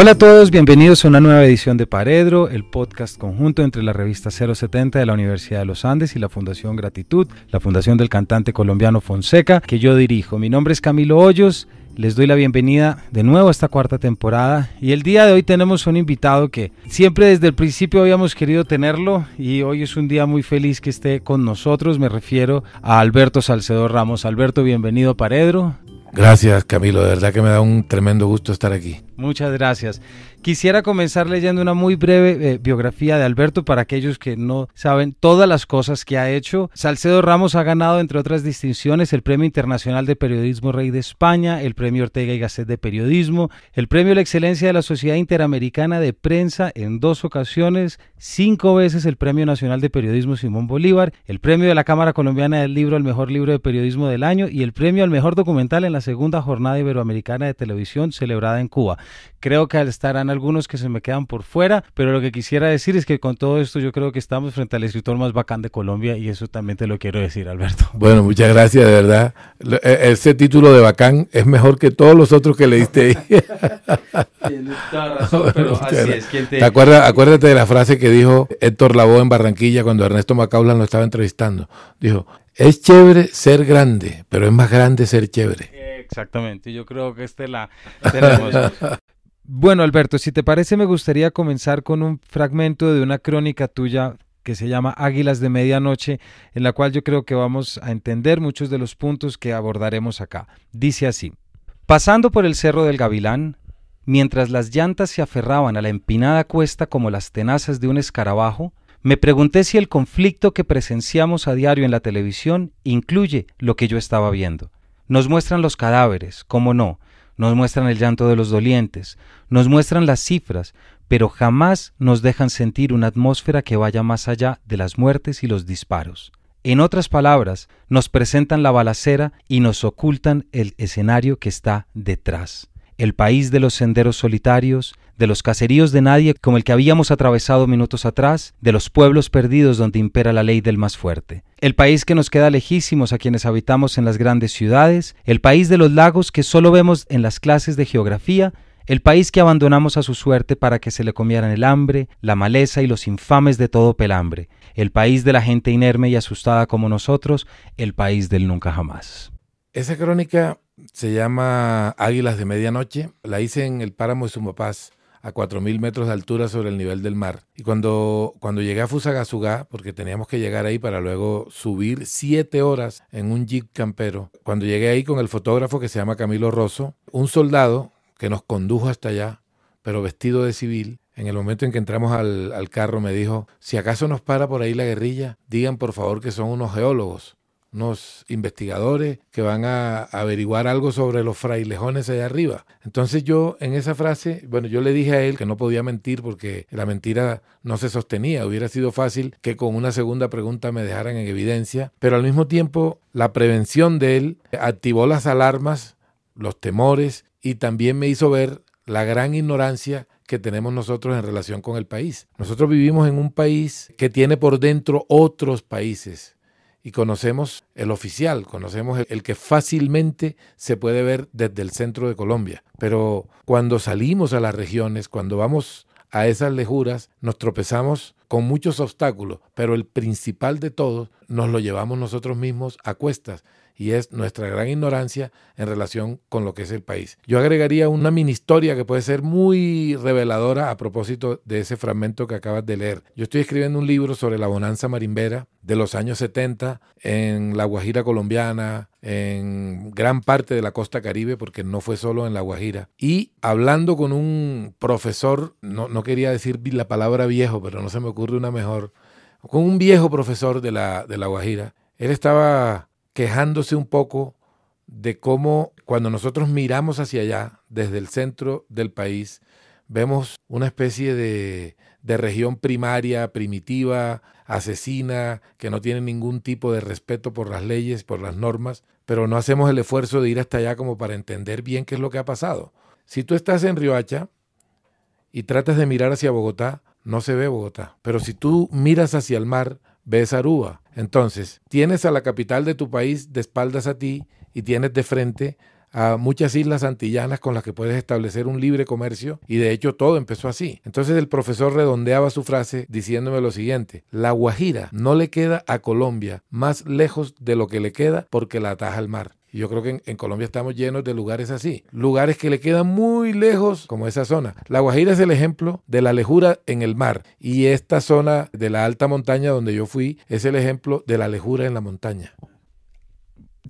Hola a todos, bienvenidos a una nueva edición de Paredro, el podcast conjunto entre la revista 070 de la Universidad de los Andes y la Fundación Gratitud, la fundación del cantante colombiano Fonseca, que yo dirijo. Mi nombre es Camilo Hoyos, les doy la bienvenida de nuevo a esta cuarta temporada y el día de hoy tenemos un invitado que siempre desde el principio habíamos querido tenerlo y hoy es un día muy feliz que esté con nosotros. Me refiero a Alberto Salcedo Ramos. Alberto, bienvenido a Paredro. Gracias Camilo, de verdad que me da un tremendo gusto estar aquí. Muchas gracias. Quisiera comenzar leyendo una muy breve eh, biografía de Alberto para aquellos que no saben todas las cosas que ha hecho. Salcedo Ramos ha ganado, entre otras distinciones, el Premio Internacional de Periodismo Rey de España, el Premio Ortega y Gasset de Periodismo, el Premio a la Excelencia de la Sociedad Interamericana de Prensa en dos ocasiones, cinco veces el Premio Nacional de Periodismo Simón Bolívar, el Premio de la Cámara Colombiana del Libro al Mejor Libro de Periodismo del Año y el Premio al Mejor Documental en la segunda jornada iberoamericana de televisión celebrada en Cuba. Creo que estarán algunos que se me quedan por fuera, pero lo que quisiera decir es que con todo esto yo creo que estamos frente al escritor más bacán de Colombia y eso también te lo quiero decir, Alberto. Bueno, muchas gracias, de verdad. E, ese título de bacán es mejor que todos los otros que leíste ahí. Tienes toda razón, pero así es. te... acuérdate de la frase que dijo Héctor Lavoe en Barranquilla cuando Ernesto Macaulan lo estaba entrevistando. Dijo, es chévere ser grande, pero es más grande ser chévere. Exactamente, yo creo que este la tenemos. Bueno, Alberto, si te parece, me gustaría comenzar con un fragmento de una crónica tuya que se llama Águilas de Medianoche, en la cual yo creo que vamos a entender muchos de los puntos que abordaremos acá. Dice así, pasando por el Cerro del Gavilán, mientras las llantas se aferraban a la empinada cuesta como las tenazas de un escarabajo, me pregunté si el conflicto que presenciamos a diario en la televisión incluye lo que yo estaba viendo. Nos muestran los cadáveres, cómo no, nos muestran el llanto de los dolientes, nos muestran las cifras, pero jamás nos dejan sentir una atmósfera que vaya más allá de las muertes y los disparos. En otras palabras, nos presentan la balacera y nos ocultan el escenario que está detrás el país de los senderos solitarios, de los caseríos de nadie como el que habíamos atravesado minutos atrás, de los pueblos perdidos donde impera la ley del más fuerte, el país que nos queda lejísimos a quienes habitamos en las grandes ciudades, el país de los lagos que solo vemos en las clases de geografía, el país que abandonamos a su suerte para que se le comieran el hambre, la maleza y los infames de todo pelambre, el país de la gente inerme y asustada como nosotros, el país del nunca jamás. Esa crónica se llama Águilas de Medianoche. La hice en el páramo de Sumapaz, a 4.000 metros de altura sobre el nivel del mar. Y cuando, cuando llegué a Fusagasugá, porque teníamos que llegar ahí para luego subir siete horas en un jeep campero, cuando llegué ahí con el fotógrafo que se llama Camilo Rosso, un soldado que nos condujo hasta allá, pero vestido de civil, en el momento en que entramos al, al, carro me dijo, si acaso nos para por ahí la guerrilla, digan por favor que son unos geólogos unos investigadores que van a averiguar algo sobre los frailejones allá arriba. Entonces yo en esa frase, bueno, yo le dije a él que no podía mentir porque la mentira no se sostenía. Hubiera sido fácil que con una segunda pregunta me dejaran en evidencia, pero al mismo tiempo la prevención de él activó las alarmas, los temores y también me hizo ver la gran ignorancia que tenemos nosotros en relación con el país. Nosotros vivimos en un país que tiene por dentro otros países y conocemos el oficial, conocemos el, que fácilmente se puede ver desde el centro de Colombia. Pero cuando salimos a las regiones, cuando vamos a esas lejuras, nos tropezamos con muchos obstáculos, pero el principal de todos nos lo llevamos nosotros mismos a cuestas y es nuestra gran ignorancia en relación con lo que es el país. Yo agregaría una mini historia que puede ser muy reveladora a propósito de ese fragmento que acabas de leer. Yo estoy escribiendo un libro sobre la bonanza marimbera de los años 70 en la Guajira colombiana, en gran parte de la costa caribe, porque no fue solo en la Guajira. Y hablando con un profesor, no, no quería decir la palabra viejo, pero no se me ocurre una mejor, con un viejo profesor de la, de la Guajira, él estaba quejándose un poco de cómo cuando nosotros miramos hacia allá, desde el centro del país, vemos una especie de, de, región primaria, primitiva, asesina, que no tiene ningún tipo de respeto por las leyes, por las normas, pero no hacemos el esfuerzo de ir hasta allá como para entender bien qué es lo que ha pasado. Si tú estás en Riohacha y tratas de mirar hacia Bogotá, no se ve Bogotá, pero si tú miras hacia el mar, ves Aruba. Entonces, tienes a la capital de tu país de espaldas a ti y tienes de frente a muchas islas antillanas con las que puedes establecer un libre comercio y de hecho todo empezó así. Entonces el profesor redondeaba su frase diciéndome lo siguiente, la Guajira no le queda a Colombia más lejos de lo que le queda porque la ataja el mar. Y yo creo que en, Colombia estamos llenos de lugares así, lugares que le quedan muy lejos, como esa zona. La Guajira es el ejemplo de la lejura en el mar y esta zona de la alta montaña donde yo fui es el ejemplo de la lejura en la montaña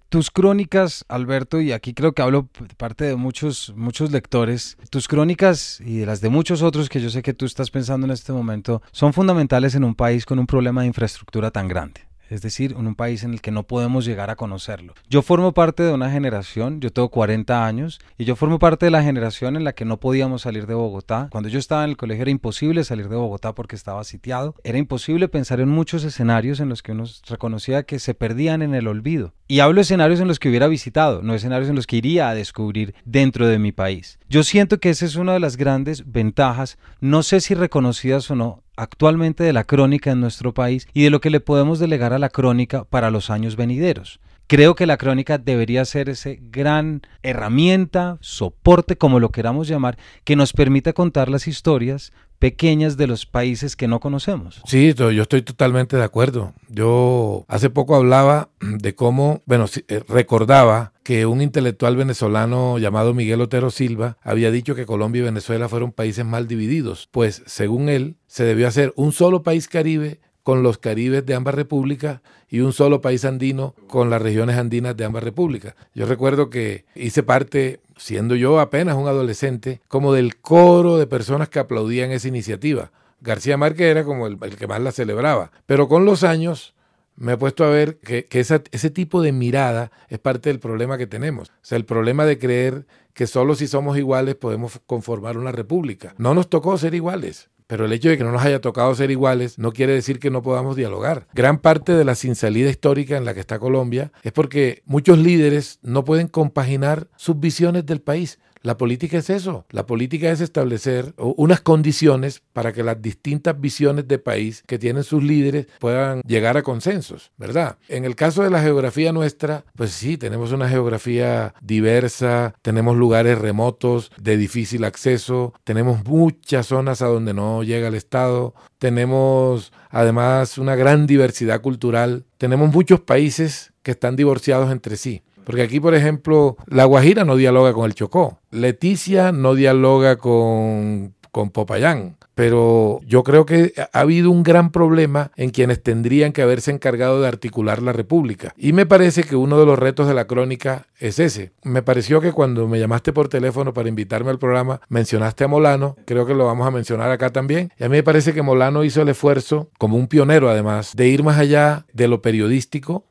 tus crónicas, Alberto, y aquí creo que hablo parte de muchos, muchos lectores, tus crónicas y de las de muchos otros que yo sé que tú estás pensando en este momento, son fundamentales en un país con un problema de infraestructura tan grande es decir, en un país en el que no podemos llegar a conocerlo. Yo formo parte de una generación, yo tengo 40 años, y yo formo parte de la generación en la que no podíamos salir de Bogotá. Cuando yo estaba en el colegio era imposible salir de Bogotá porque estaba sitiado. Era imposible pensar en muchos escenarios en los que uno reconocía que se perdían en el olvido. Y hablo de escenarios en los que hubiera visitado, no escenarios en los que iría a descubrir dentro de mi país. Yo siento que esa es una de las grandes ventajas, no sé si reconocidas o no, actualmente de la crónica en nuestro país y de lo que le podemos delegar a la crónica para los años venideros. Creo que la crónica debería ser ese gran herramienta, soporte, como lo queramos llamar, que nos permita contar las historias pequeñas de los países que no conocemos. Sí, yo estoy totalmente de acuerdo. Yo hace poco hablaba de cómo, bueno, eh, recordaba que un intelectual venezolano llamado Miguel Otero Silva había dicho que Colombia y Venezuela fueron países mal divididos, pues según él se debió hacer un solo país caribe con los caribes de ambas repúblicas y un solo país andino con las regiones andinas de ambas repúblicas. Yo recuerdo que hice parte, siendo yo apenas un adolescente, como del coro de personas que aplaudían esa iniciativa. García Márquez era como el, que más la celebraba. Pero con los años me he puesto a ver que, ese tipo de mirada es parte del problema que tenemos. O sea, el problema de creer que solo si somos iguales podemos conformar una república. No nos tocó ser iguales. Pero el hecho de que no nos haya tocado ser iguales no quiere decir que no podamos dialogar. Gran parte de la sinsalida histórica en la que está Colombia es porque muchos líderes no pueden compaginar sus visiones del país. La política es eso. La política es establecer unas condiciones para que las distintas visiones de país que tienen sus líderes puedan llegar a consensos, ¿verdad? En el caso de la geografía nuestra, pues sí, tenemos una geografía diversa, tenemos lugares remotos de difícil acceso, tenemos muchas zonas a donde no llega el Estado, tenemos además una gran diversidad cultural, tenemos muchos países que están divorciados entre sí. Porque aquí, por ejemplo, La Guajira no dialoga con el Chocó, Leticia no dialoga con, con Popayán. Pero yo creo que ha habido un gran problema en quienes tendrían que haberse encargado de articular la República. Y me parece que uno de los retos de la crónica es ese. Me pareció que cuando me llamaste por teléfono para invitarme al programa, mencionaste a Molano, creo que lo vamos a mencionar acá también. Y a mí me parece que Molano hizo el esfuerzo, como un pionero además, de ir más allá de lo periodístico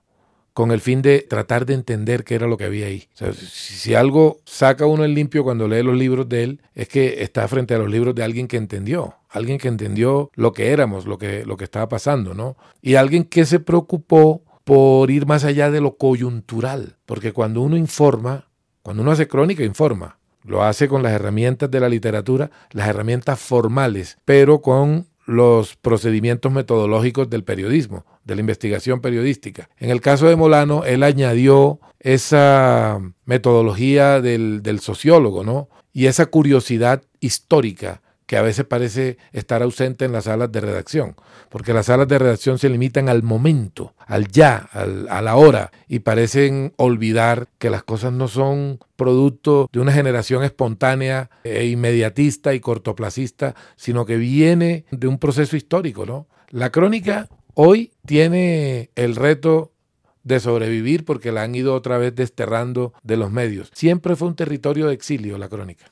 con el fin de tratar de entender qué era lo que había ahí. si, algo saca uno el limpio cuando lee los libros de él, es que está frente a los libros de alguien que entendió, alguien que entendió lo que éramos, lo que, lo que estaba pasando, ¿no? Y alguien que se preocupó por ir más allá de lo coyuntural, porque cuando uno informa, cuando uno hace crónica, informa. Lo hace con las herramientas de la literatura, las herramientas formales, pero con los procedimientos metodológicos del periodismo, de la investigación periodística. En el caso de Molano, él añadió esa metodología del, del sociólogo, ¿no? Y esa curiosidad histórica que a veces parece estar ausente en las salas de redacción, porque las salas de redacción se limitan al momento, al ya, a la hora, y parecen olvidar que las cosas no son producto de una generación espontánea e inmediatista y cortoplacista, sino que viene de un proceso histórico, ¿no? La crónica hoy tiene el reto de sobrevivir porque la han ido otra vez desterrando de los medios. Siempre fue un territorio de exilio la crónica.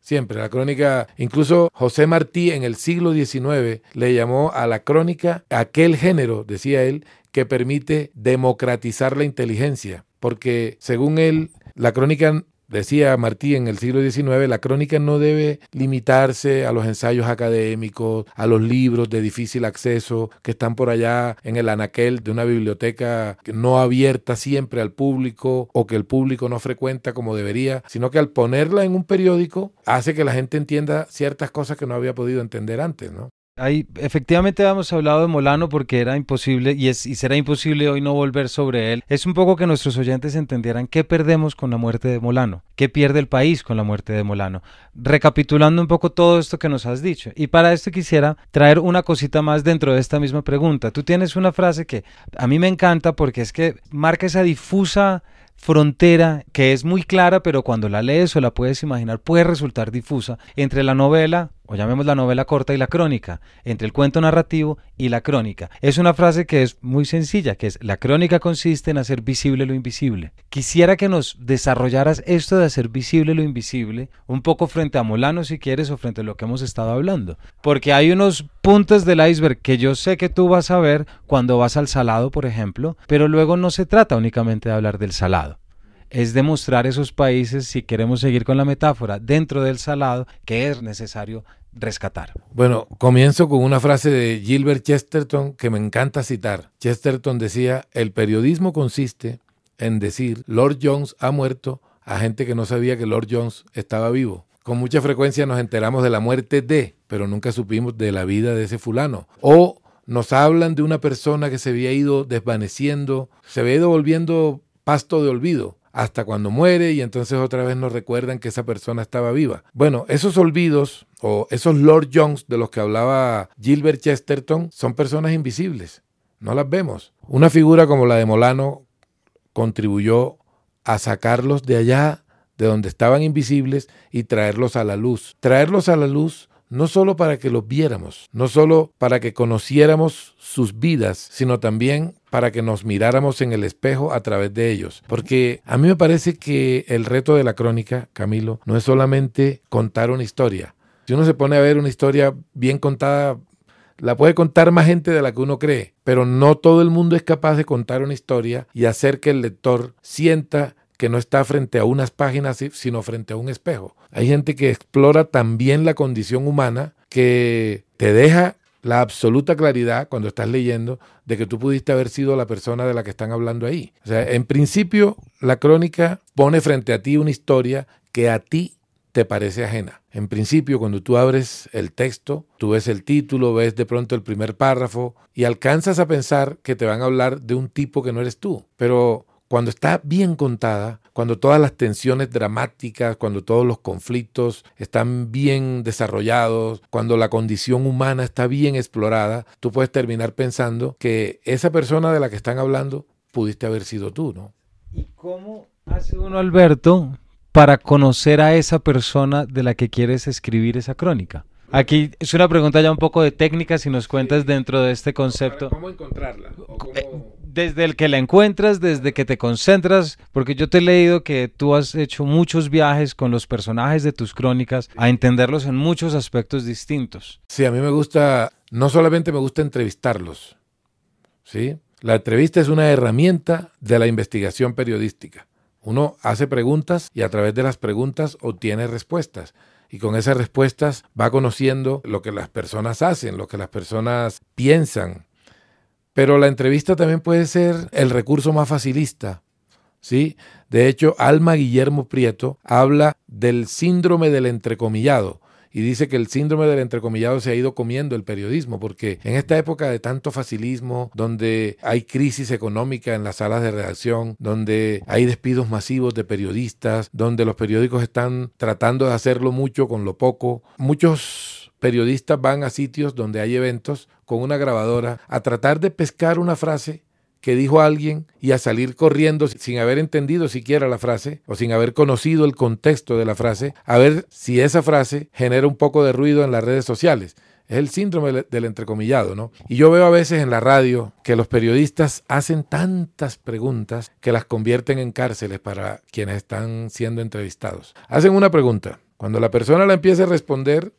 Siempre, la crónica, incluso José Martí en el siglo XIX le llamó a la crónica aquel género, decía él, que permite democratizar la inteligencia, porque según él, la crónica Decía Martí en el siglo XIX, la crónica no debe limitarse a los ensayos académicos, a los libros de difícil acceso que están por allá en el anaquel de una biblioteca no abierta siempre al público o que el público no frecuenta como debería, sino que al ponerla en un periódico hace que la gente entienda ciertas cosas que no había podido entender antes, ¿no? Efectivamente hemos hablado de Molano porque era imposible y, es, y será imposible hoy no volver sobre él. Es un poco que nuestros oyentes entendieran qué perdemos con la muerte de Molano, qué pierde el país con la muerte de Molano. Recapitulando un poco todo esto que nos has dicho. Y para esto quisiera traer una cosita más dentro de esta misma pregunta. Tú tienes una frase que a mí me encanta porque es que marca esa difusa frontera que es muy clara, pero cuando la lees o la puedes imaginar puede resultar difusa entre la novela o llamemos la novela corta y la crónica, entre el cuento narrativo y la crónica. Es una frase que es muy sencilla, que es la crónica consiste en hacer visible lo invisible. Quisiera que nos desarrollaras esto de hacer visible lo invisible un poco frente a Molano si quieres o frente a lo que hemos estado hablando, porque hay unos puntos del iceberg que yo sé que tú vas a ver cuando vas al salado, por ejemplo, pero luego no se trata únicamente de hablar del salado es demostrar esos países, si queremos seguir con la metáfora, dentro del salado, que es necesario rescatar. Bueno, comienzo con una frase de Gilbert Chesterton que me encanta citar. Chesterton decía, el periodismo consiste en decir, Lord Jones ha muerto a gente que no sabía que Lord Jones estaba vivo. Con mucha frecuencia nos enteramos de la muerte de, pero nunca supimos de la vida de ese fulano. O nos hablan de una persona que se había ido desvaneciendo, se había ido volviendo pasto de olvido hasta cuando muere y entonces otra vez nos recuerdan que esa persona estaba viva. Bueno, esos olvidos o esos Lord Jones de los que hablaba Gilbert Chesterton son personas invisibles, no las vemos. Una figura como la de Molano contribuyó a sacarlos de allá, de donde estaban invisibles, y traerlos a la luz. Traerlos a la luz no solo para que los viéramos, no solo para que conociéramos sus vidas, sino también para que nos miráramos en el espejo a través de ellos. Porque a mí me parece que el reto de la crónica, Camilo, no es solamente contar una historia. Si uno se pone a ver una historia bien contada, la puede contar más gente de la que uno cree, pero no todo el mundo es capaz de contar una historia y hacer que el lector sienta que no está frente a unas páginas, sino frente a un espejo. Hay gente que explora también la condición humana, que te deja la absoluta claridad cuando estás leyendo de que tú pudiste haber sido la persona de la que están hablando ahí. O sea, en principio, la crónica pone frente a ti una historia que a ti te parece ajena. En principio, cuando tú abres el texto, tú ves el título, ves de pronto el primer párrafo y alcanzas a pensar que te van a hablar de un tipo que no eres tú. Pero cuando está bien contada, cuando todas las tensiones dramáticas, cuando todos los conflictos están bien desarrollados, cuando la condición humana está bien explorada, tú puedes terminar pensando que esa persona de la que están hablando pudiste haber sido tú, ¿no? ¿Y cómo hace uno, Alberto, para conocer a esa persona de la que quieres escribir esa crónica? Aquí es una pregunta ya un poco de técnica, si nos cuentas dentro de este concepto. ¿Cómo encontrarla? Eh, desde el que la encuentras, desde que te concentras, porque yo te he leído que tú has hecho muchos viajes con los personajes de tus crónicas a entenderlos en muchos aspectos distintos. Sí, a mí me gusta, no solamente me gusta entrevistarlos, ¿sí? La entrevista es una herramienta de la investigación periodística. Uno hace preguntas y a través de las preguntas obtiene respuestas y con esas respuestas va conociendo lo que las personas hacen, lo que las personas piensan. Pero la entrevista también puede ser el recurso más facilista. ¿sí? De hecho, Alma Guillermo Prieto habla del síndrome del entrecomillado y dice que el síndrome del entrecomillado se ha ido comiendo el periodismo, porque en esta época de tanto facilismo, donde hay crisis económica en las salas de redacción, donde hay despidos masivos de periodistas, donde los periódicos están tratando de hacerlo mucho con lo poco, muchos periodistas van a sitios donde hay eventos con una grabadora a tratar de pescar una frase que dijo alguien y a salir corriendo sin haber entendido siquiera la frase o sin haber conocido el contexto de la frase, a ver si esa frase genera un poco de ruido en las redes sociales. Es el síndrome del entrecomillado, ¿no? Y yo veo a veces en la radio que los periodistas hacen tantas preguntas que las convierten en cárceles para quienes están siendo entrevistados. Hacen una pregunta. Cuando la persona la empieza a responder,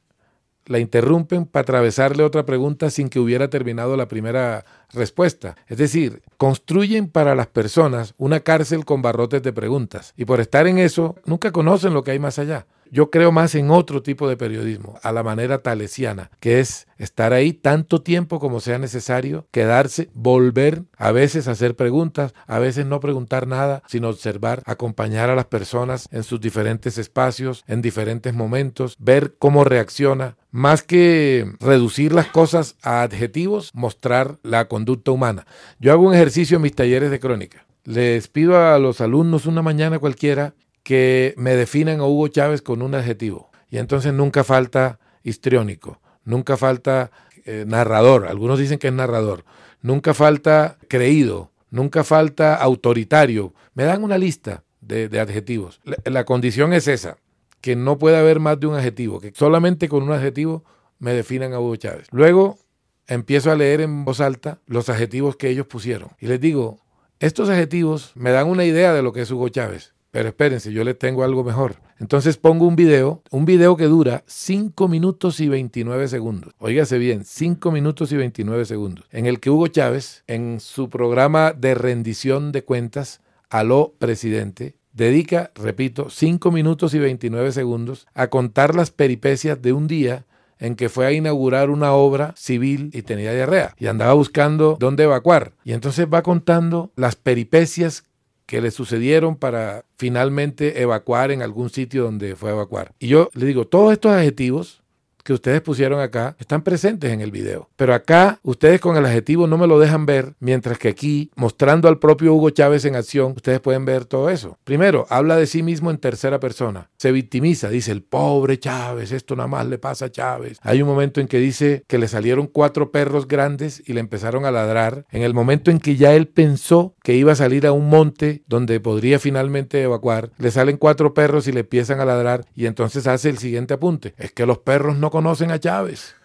la interrumpen para atravesarle otra pregunta sin que hubiera terminado la primera respuesta. Es decir, construyen para las personas una cárcel con barrotes de preguntas y por estar en eso nunca conocen lo que hay más allá. Yo creo más en otro tipo de periodismo, a la manera talesiana, que es estar ahí tanto tiempo como sea necesario, quedarse, volver, a veces hacer preguntas, a veces no preguntar nada, sino observar, acompañar a las personas en sus diferentes espacios, en diferentes momentos, ver cómo reacciona, más que reducir las cosas a adjetivos, mostrar la conducta humana. Yo hago un ejercicio en mis talleres de crónica. Les pido a los alumnos una mañana cualquiera que me definan a Hugo Chávez con un adjetivo. Y entonces nunca falta histriónico, nunca falta eh, narrador, algunos dicen que es narrador, nunca falta creído, nunca falta autoritario. Me dan una lista de, adjetivos. la condición es esa, que no puede haber más de un adjetivo, que solamente con un adjetivo me definan a Hugo Chávez. Luego empiezo a leer en voz alta los adjetivos que ellos pusieron. Y les digo, estos adjetivos me dan una idea de lo que es Hugo Chávez. Pero espérense, yo les tengo algo mejor. Entonces pongo un video, un video que dura 5 minutos y 29 segundos. Óigase bien, 5 minutos y 29 segundos. En el que Hugo Chávez, en su programa de rendición de cuentas, aló presidente, dedica, repito, 5 minutos y 29 segundos a contar las peripecias de un día en que fue a inaugurar una obra civil y tenía diarrea y andaba buscando dónde evacuar. Y entonces va contando las peripecias que le sucedieron para finalmente evacuar en algún sitio donde fue a evacuar. Y yo le digo, todos estos adjetivos que ustedes pusieron acá están presentes en el video. Pero acá ustedes con el adjetivo no me lo dejan ver, mientras que aquí, mostrando al propio Hugo Chávez en acción, ustedes pueden ver todo eso. Primero, habla de sí mismo en tercera persona. Se victimiza, dice, el pobre Chávez, esto nada más le pasa a Chávez. Hay un momento en que dice que le salieron cuatro perros grandes y le empezaron a ladrar. En el momento en que ya él pensó que iba a salir a un monte donde podría finalmente evacuar, le salen cuatro perros y le empiezan a ladrar y entonces hace el siguiente apunte. Es que los perros no conocen a Chávez.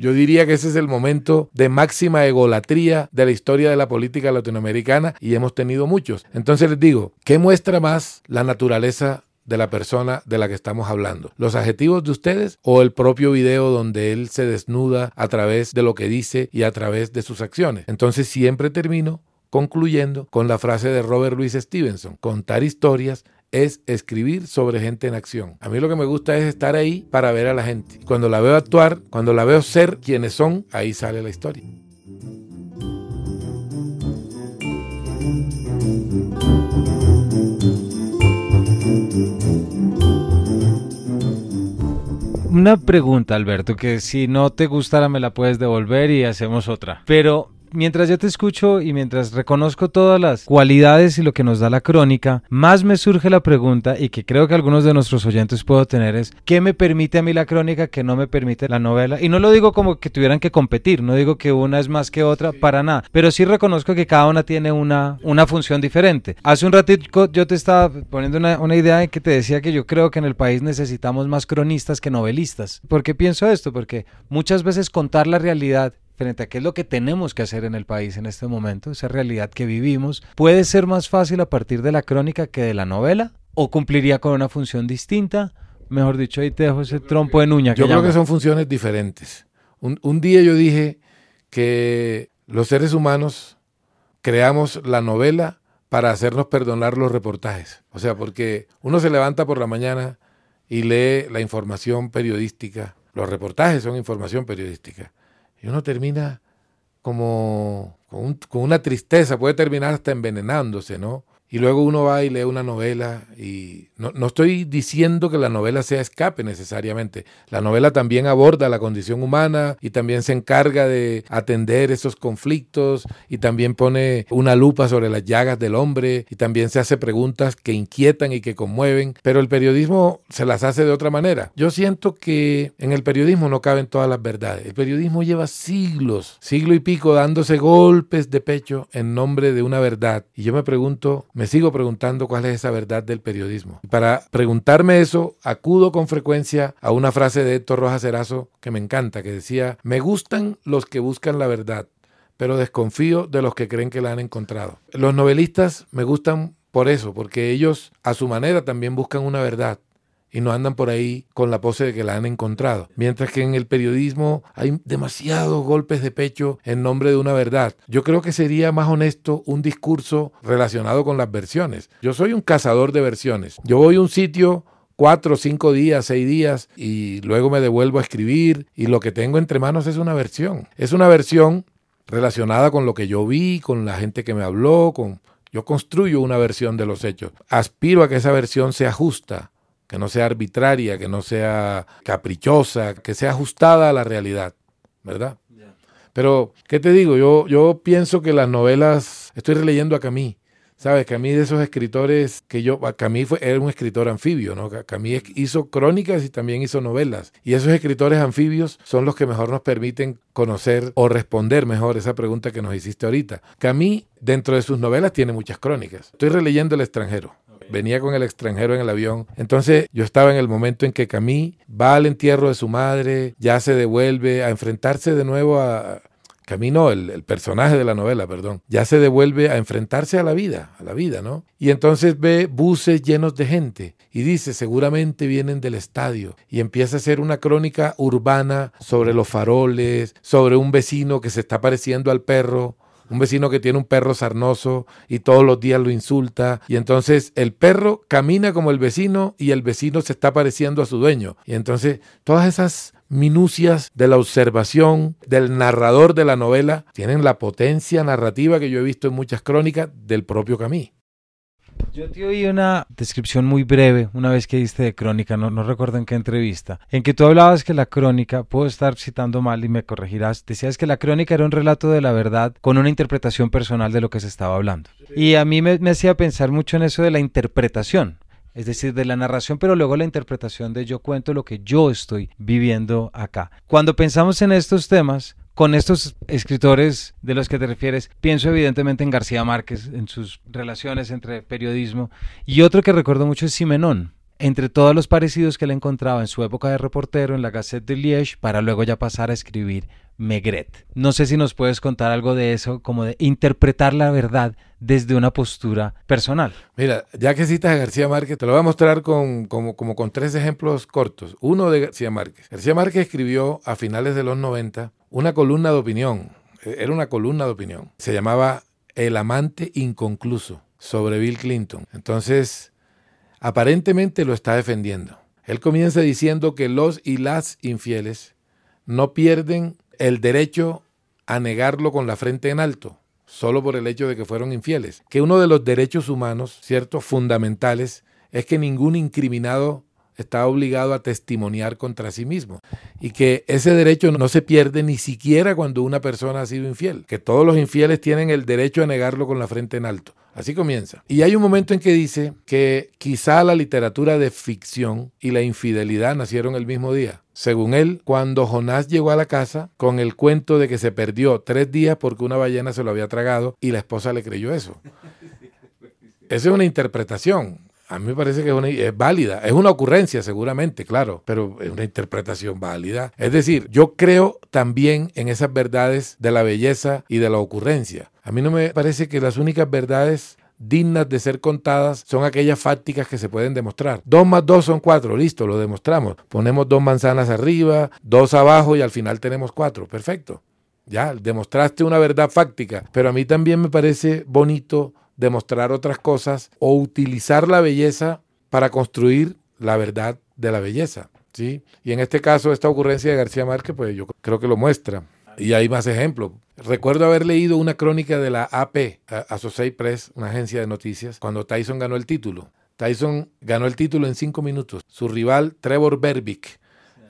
Yo diría que ese es el momento de máxima egolatría de la historia de la política latinoamericana y hemos tenido muchos. Entonces les digo, ¿qué muestra más la naturaleza de la persona de la que estamos hablando. ¿Los adjetivos de ustedes o el propio video donde él se desnuda a través de lo que dice y a través de sus acciones? Entonces siempre termino concluyendo con la frase de Robert Louis Stevenson, contar historias es escribir sobre gente en acción. A mí lo que me gusta es estar ahí para ver a la gente. Cuando la veo actuar, cuando la veo ser quienes son, ahí sale la historia. Una pregunta, Alberto, que si no te gustara me la puedes devolver y hacemos otra. Pero mientras yo te escucho y mientras reconozco todas las cualidades y lo que nos da la crónica, más me surge la pregunta y que creo que algunos de nuestros oyentes puedo tener es, ¿qué me permite a mí la crónica que no me permite la novela? Y no lo digo como que tuvieran que competir, no digo que una es más que otra, para nada, pero sí reconozco que cada una tiene una, una función diferente. Hace un ratito yo te estaba poniendo una, una idea en que te decía que yo creo que en el país necesitamos más cronistas que novelistas. ¿Por qué pienso esto? Porque muchas veces contar la realidad frente a qué es lo que tenemos que hacer en el país en este momento, esa realidad que vivimos, puede ser más fácil a partir de la crónica que de la novela o cumpliría con una función distinta. Mejor dicho, ahí te dejo ese trompo de nuña. yo creo que son funciones diferentes. Un, un día yo dije que los seres humanos creamos la novela para hacernos perdonar los reportajes. O sea, porque uno se levanta por la mañana y lee la información periodística. Los reportajes son información periodística. Y uno termina como con, con, una tristeza, puede terminar hasta envenenándose, ¿no? Y luego uno va y lee una novela y no, no, estoy diciendo que la novela sea escape necesariamente. La novela también aborda la condición humana y también se encarga de atender esos conflictos y también pone una lupa sobre las llagas del hombre y también se hace preguntas que inquietan y que conmueven, pero el periodismo se las hace de otra manera. Yo siento que en el periodismo no caben todas las verdades. El periodismo lleva siglos, siglo y pico dándose golpes de pecho en nombre de una verdad. Y yo me pregunto, me sigo preguntando cuál es esa verdad del periodismo. para preguntarme eso, acudo con frecuencia a una frase de Héctor Rojas Erazo que me encanta, que decía, me gustan los que buscan la verdad, pero desconfío de los que creen que la han encontrado. Los novelistas me gustan por eso, porque ellos a su manera también buscan una verdad y no andan por ahí con la pose de que la han encontrado. Mientras que en el periodismo hay demasiados golpes de pecho en nombre de una verdad. Yo creo que sería más honesto un discurso relacionado con las versiones. Yo soy un cazador de versiones. Yo voy a un sitio cuatro, cinco días, seis días y luego me devuelvo a escribir y lo que tengo entre manos es una versión. Es una versión relacionada con lo que yo vi, con la gente que me habló, con yo construyo una versión de los hechos. Aspiro a que esa versión sea justa, que no sea arbitraria, que no sea caprichosa, que sea ajustada a la realidad, ¿verdad? Pero, ¿qué te digo? Yo, yo pienso que las novelas, estoy releyendo a Camille, Sabes, mí de esos escritores que yo, Camille fue, era un escritor anfibio, ¿no? Camille hizo crónicas y también hizo novelas. Y esos escritores anfibios son los que mejor nos permiten conocer o responder mejor esa pregunta que nos hiciste ahorita. Camille, dentro de sus novelas, tiene muchas crónicas. Estoy releyendo El extranjero. Venía con el extranjero en el avión. Entonces yo estaba en el momento en que Camille va al entierro de su madre, ya se devuelve a enfrentarse de nuevo a, Camino, el, el, personaje de la novela, perdón, ya se devuelve a enfrentarse a la vida, a la vida, ¿no? Y entonces ve buses llenos de gente y dice, seguramente vienen del estadio. Y empieza a hacer una crónica urbana sobre los faroles, sobre un vecino que se está pareciendo al perro, un vecino que tiene un perro sarnoso y todos los días lo insulta. Y entonces el perro camina como el vecino y el vecino se está pareciendo a su dueño. Y entonces todas esas minucias de la observación del narrador de la novela tienen la potencia narrativa que yo he visto en muchas crónicas del propio Camille. Yo te oí una descripción muy breve una vez que diste de crónica, no, no recuerdo en qué entrevista, en que tú hablabas que la crónica, puedo estar citando mal y me corregirás, decías que la crónica era un relato de la verdad con una interpretación personal de lo que se estaba hablando. Y a mí me, me hacía pensar mucho en eso de la interpretación es decir, de la narración, pero luego la interpretación de yo cuento lo que yo estoy viviendo acá. Cuando pensamos en estos temas, con estos escritores de los que te refieres, pienso evidentemente en García Márquez, en sus relaciones entre periodismo, y otro que recuerdo mucho es Simenón, entre todos los parecidos que él encontraba en su época de reportero en la Gazette de Liège, para luego ya pasar a escribir Megret. No sé si nos puedes contar algo de eso, como de interpretar la verdad desde una postura personal. Mira, ya que citas a García Márquez, te lo voy a mostrar con, como, como con tres ejemplos cortos. Uno de García Márquez. García Márquez escribió a finales de los 90 una columna de opinión. E, era una columna de opinión. Se llamaba El amante inconcluso sobre Bill Clinton. Entonces, aparentemente lo está defendiendo. Él comienza diciendo que los y las infieles no pierden el derecho a negarlo con la frente en alto, solo por el hecho de que fueron infieles. Que uno de los derechos humanos, ciertos fundamentales, es que ningún incriminado está obligado a testimoniar contra sí mismo y que ese derecho no se pierde ni siquiera cuando una persona ha sido infiel, que todos los infieles tienen el derecho a negarlo con la frente en alto. Así comienza. Y hay un momento en que dice que quizá la literatura de ficción y la infidelidad nacieron el mismo día. Según él, cuando Jonás llegó a la casa con el cuento de que se perdió tres días porque una ballena se lo había tragado y la esposa le creyó eso. Esa es una interpretación. A mí me parece que es, válida. Es una ocurrencia, seguramente, claro, pero es una interpretación válida. Es decir, yo creo también en esas verdades de la belleza y de la ocurrencia. A mí no me parece que las únicas verdades dignas de ser contadas son aquellas fácticas que se pueden demostrar. Dos más dos son cuatro, listo, lo demostramos. Ponemos dos manzanas arriba, dos abajo y al final tenemos cuatro. Perfecto. Ya, demostraste una verdad fáctica. Pero a mí también me parece bonito demostrar otras cosas o utilizar la belleza para construir la verdad de la belleza. ¿sí? Y en este caso, esta ocurrencia de García Márquez, pues yo creo que lo muestra. Y hay más ejemplos. Recuerdo haber leído una crónica de la AP, Associated Press, una agencia de noticias, cuando Tyson ganó el título. Tyson ganó el título en cinco minutos. Su rival, Trevor Berbick,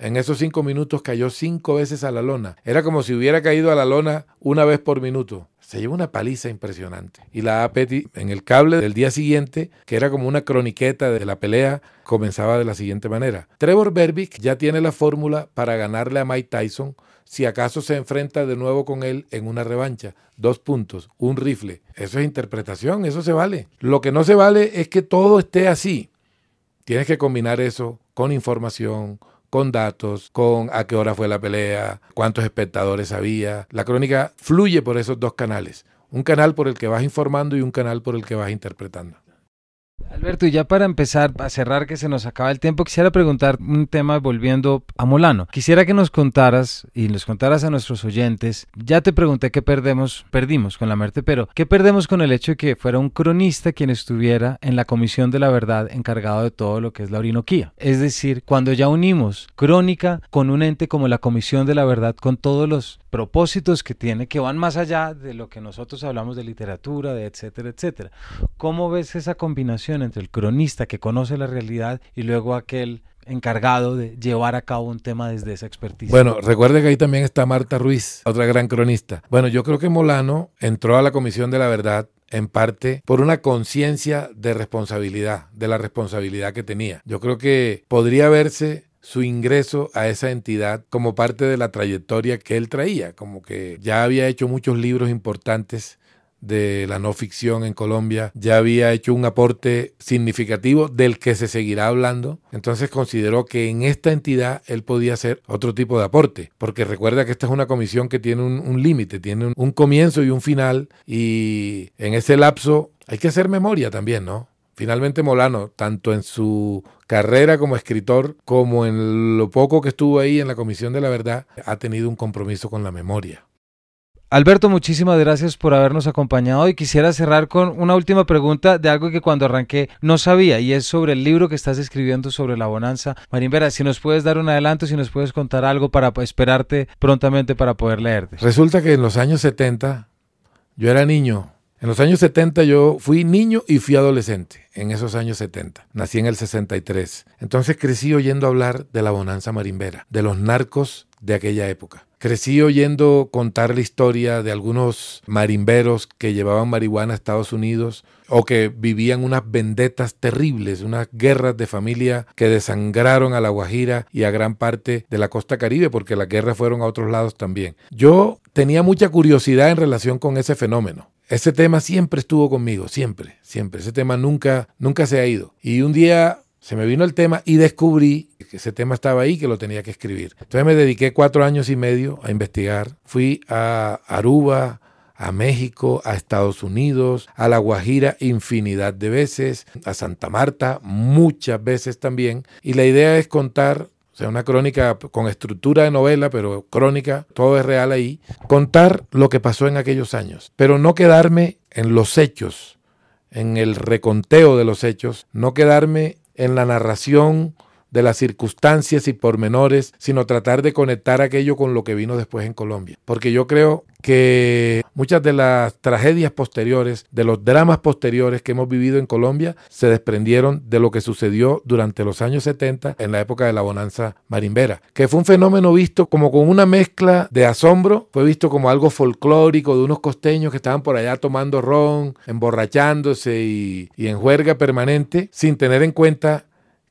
en esos cinco minutos cayó cinco veces a la lona. Era como si hubiera caído a la lona una vez por minuto se llevó una paliza impresionante. Y la APETI en el cable del día siguiente, que era como una croniqueta de la pelea, comenzaba de la siguiente manera. Trevor Berbick ya tiene la fórmula para ganarle a Mike Tyson si acaso se enfrenta de nuevo con él en una revancha. Dos puntos, un rifle. Eso es interpretación, eso se vale. Lo que no se vale es que todo esté así. Tienes que combinar eso con información, con datos, con a qué hora fue la pelea, cuántos espectadores había. La crónica fluye por esos dos canales. Un canal por el que vas informando y un canal por el que vas interpretando. Alberto, y ya para empezar, a cerrar que se nos acaba el tiempo, quisiera preguntar un tema volviendo a Molano. Quisiera que nos contaras y nos contaras a nuestros oyentes, ya te pregunté qué perdemos, perdimos con la muerte, pero ¿qué perdemos con el hecho de que fuera un cronista quien estuviera en la Comisión de la Verdad encargado de todo lo que es la orinoquía? Es decir, cuando ya unimos crónica con un ente como la Comisión de la Verdad, con todos los propósitos que tiene que van más allá de lo que nosotros hablamos de literatura, de etcétera, etcétera. ¿Cómo ves esa combinación entre el cronista que conoce la realidad y luego aquel encargado de llevar a cabo un tema desde esa expertise. Bueno, recuerde que ahí también está Marta Ruiz, otra gran cronista. Bueno, yo creo que Molano entró a la Comisión de la Verdad en parte por una conciencia de responsabilidad, de la responsabilidad que tenía. Yo creo que podría verse su ingreso a esa entidad como parte de la trayectoria que él traía, como que ya había hecho muchos libros importantes de la no ficción en Colombia, ya había hecho un aporte significativo del que se seguirá hablando, entonces consideró que en esta entidad él podía hacer otro tipo de aporte, porque recuerda que esta es una comisión que tiene un, límite, tiene un, un comienzo y un final, y en ese lapso hay que hacer memoria también, ¿no? Finalmente Molano, tanto en su carrera como escritor, como en lo poco que estuvo ahí en la Comisión de la Verdad, ha tenido un compromiso con la memoria. Alberto, muchísimas gracias por habernos acompañado y quisiera cerrar con una última pregunta de algo que cuando arranqué no sabía y es sobre el libro que estás escribiendo sobre la bonanza. Marín Vera, si nos puedes dar un adelanto, si nos puedes contar algo para esperarte prontamente para poder leerte. Resulta que en los años 70 yo era niño. En los años 70 yo fui niño y fui adolescente, en esos años 70. Nací en el 63. Entonces crecí oyendo hablar de la bonanza marimbera, de los narcos de aquella época. Crecí oyendo contar la historia de algunos marimberos que llevaban marihuana a Estados Unidos o que vivían unas vendetas terribles, unas guerras de familia que desangraron a la Guajira y a gran parte de la costa caribe, porque las guerras fueron a otros lados también. Yo tenía mucha curiosidad en relación con ese fenómeno. Ese tema siempre estuvo conmigo, siempre, siempre. Ese tema nunca, nunca se ha ido. Y un día se me vino el tema y descubrí que ese tema estaba ahí, que lo tenía que escribir. Entonces me dediqué cuatro años y medio a investigar. Fui a Aruba, a México, a Estados Unidos, a La Guajira infinidad de veces, a Santa Marta muchas veces también. Y la idea es contar, una crónica con estructura de novela, pero crónica, todo es real ahí, contar lo que pasó en aquellos años, pero no quedarme en los hechos, en el reconteo de los hechos, no quedarme en la narración de las circunstancias y pormenores, sino tratar de conectar aquello con lo que vino después en Colombia. Porque yo creo que muchas de las tragedias posteriores, de los dramas posteriores que hemos vivido en Colombia, se desprendieron de lo que sucedió durante los años 70 en la época de la bonanza marimbera, que fue un fenómeno visto como con una mezcla de asombro, fue visto como algo folclórico de unos costeños que estaban por allá tomando ron, emborrachándose y, y en juerga permanente, sin tener en cuenta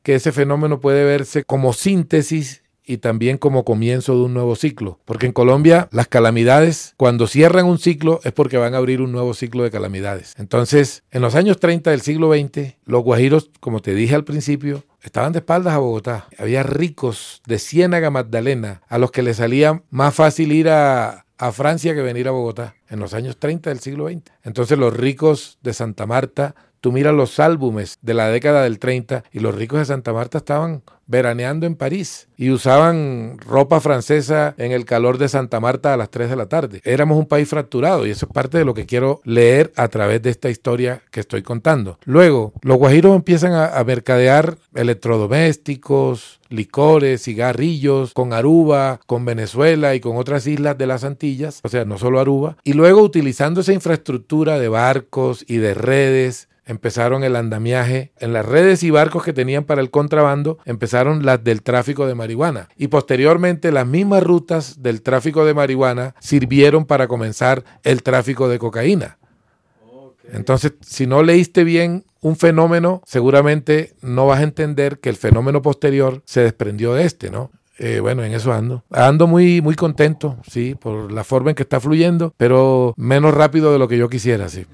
que ese fenómeno puede verse como síntesis y también como comienzo de un nuevo ciclo. Porque en Colombia las calamidades, cuando cierran un ciclo, es porque van a abrir un nuevo ciclo de calamidades. Entonces, en los años 30 del siglo XX, los guajiros, como te dije al principio, estaban de espaldas a Bogotá. Había ricos de Ciénaga Magdalena a los que les salía más fácil ir a, a Francia que venir a Bogotá en los años 30 del siglo XX. Entonces los ricos de Santa Marta Tú miras los álbumes de la década del 30 y los ricos de Santa Marta estaban veraneando en París y usaban ropa francesa en el calor de Santa Marta a las 3 de la tarde. Éramos un país fracturado y eso es parte de lo que quiero leer a través de esta historia que estoy contando. Luego, los guajiros empiezan a, mercadear electrodomésticos, licores, cigarrillos, con Aruba, con Venezuela y con otras islas de las Antillas, o sea, no solo Aruba, y luego utilizando esa infraestructura de barcos y de redes empezaron el andamiaje en las redes y barcos que tenían para el contrabando, empezaron las del tráfico de marihuana. Y posteriormente las mismas rutas del tráfico de marihuana sirvieron para comenzar el tráfico de cocaína. Entonces, si no leíste bien un fenómeno, seguramente no vas a entender que el fenómeno posterior se desprendió de este, ¿no? Eh, bueno, en eso ando. Ando muy, muy contento, sí, por la forma en que está fluyendo, pero menos rápido de lo que yo quisiera, sí.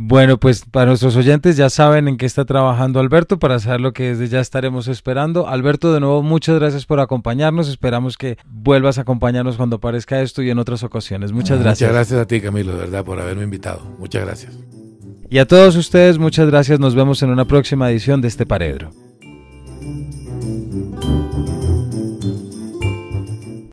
Bueno, pues para nuestros oyentes ya saben en qué está trabajando Alberto para saber lo que desde ya estaremos esperando. Alberto, de nuevo, muchas gracias por acompañarnos. Esperamos que vuelvas a acompañarnos cuando aparezca esto y en otras ocasiones. Muchas gracias. Muchas gracias a ti, Camilo, de verdad, por haberme invitado. Muchas gracias. Y a todos ustedes muchas gracias, nos vemos en una próxima edición de este Paredro.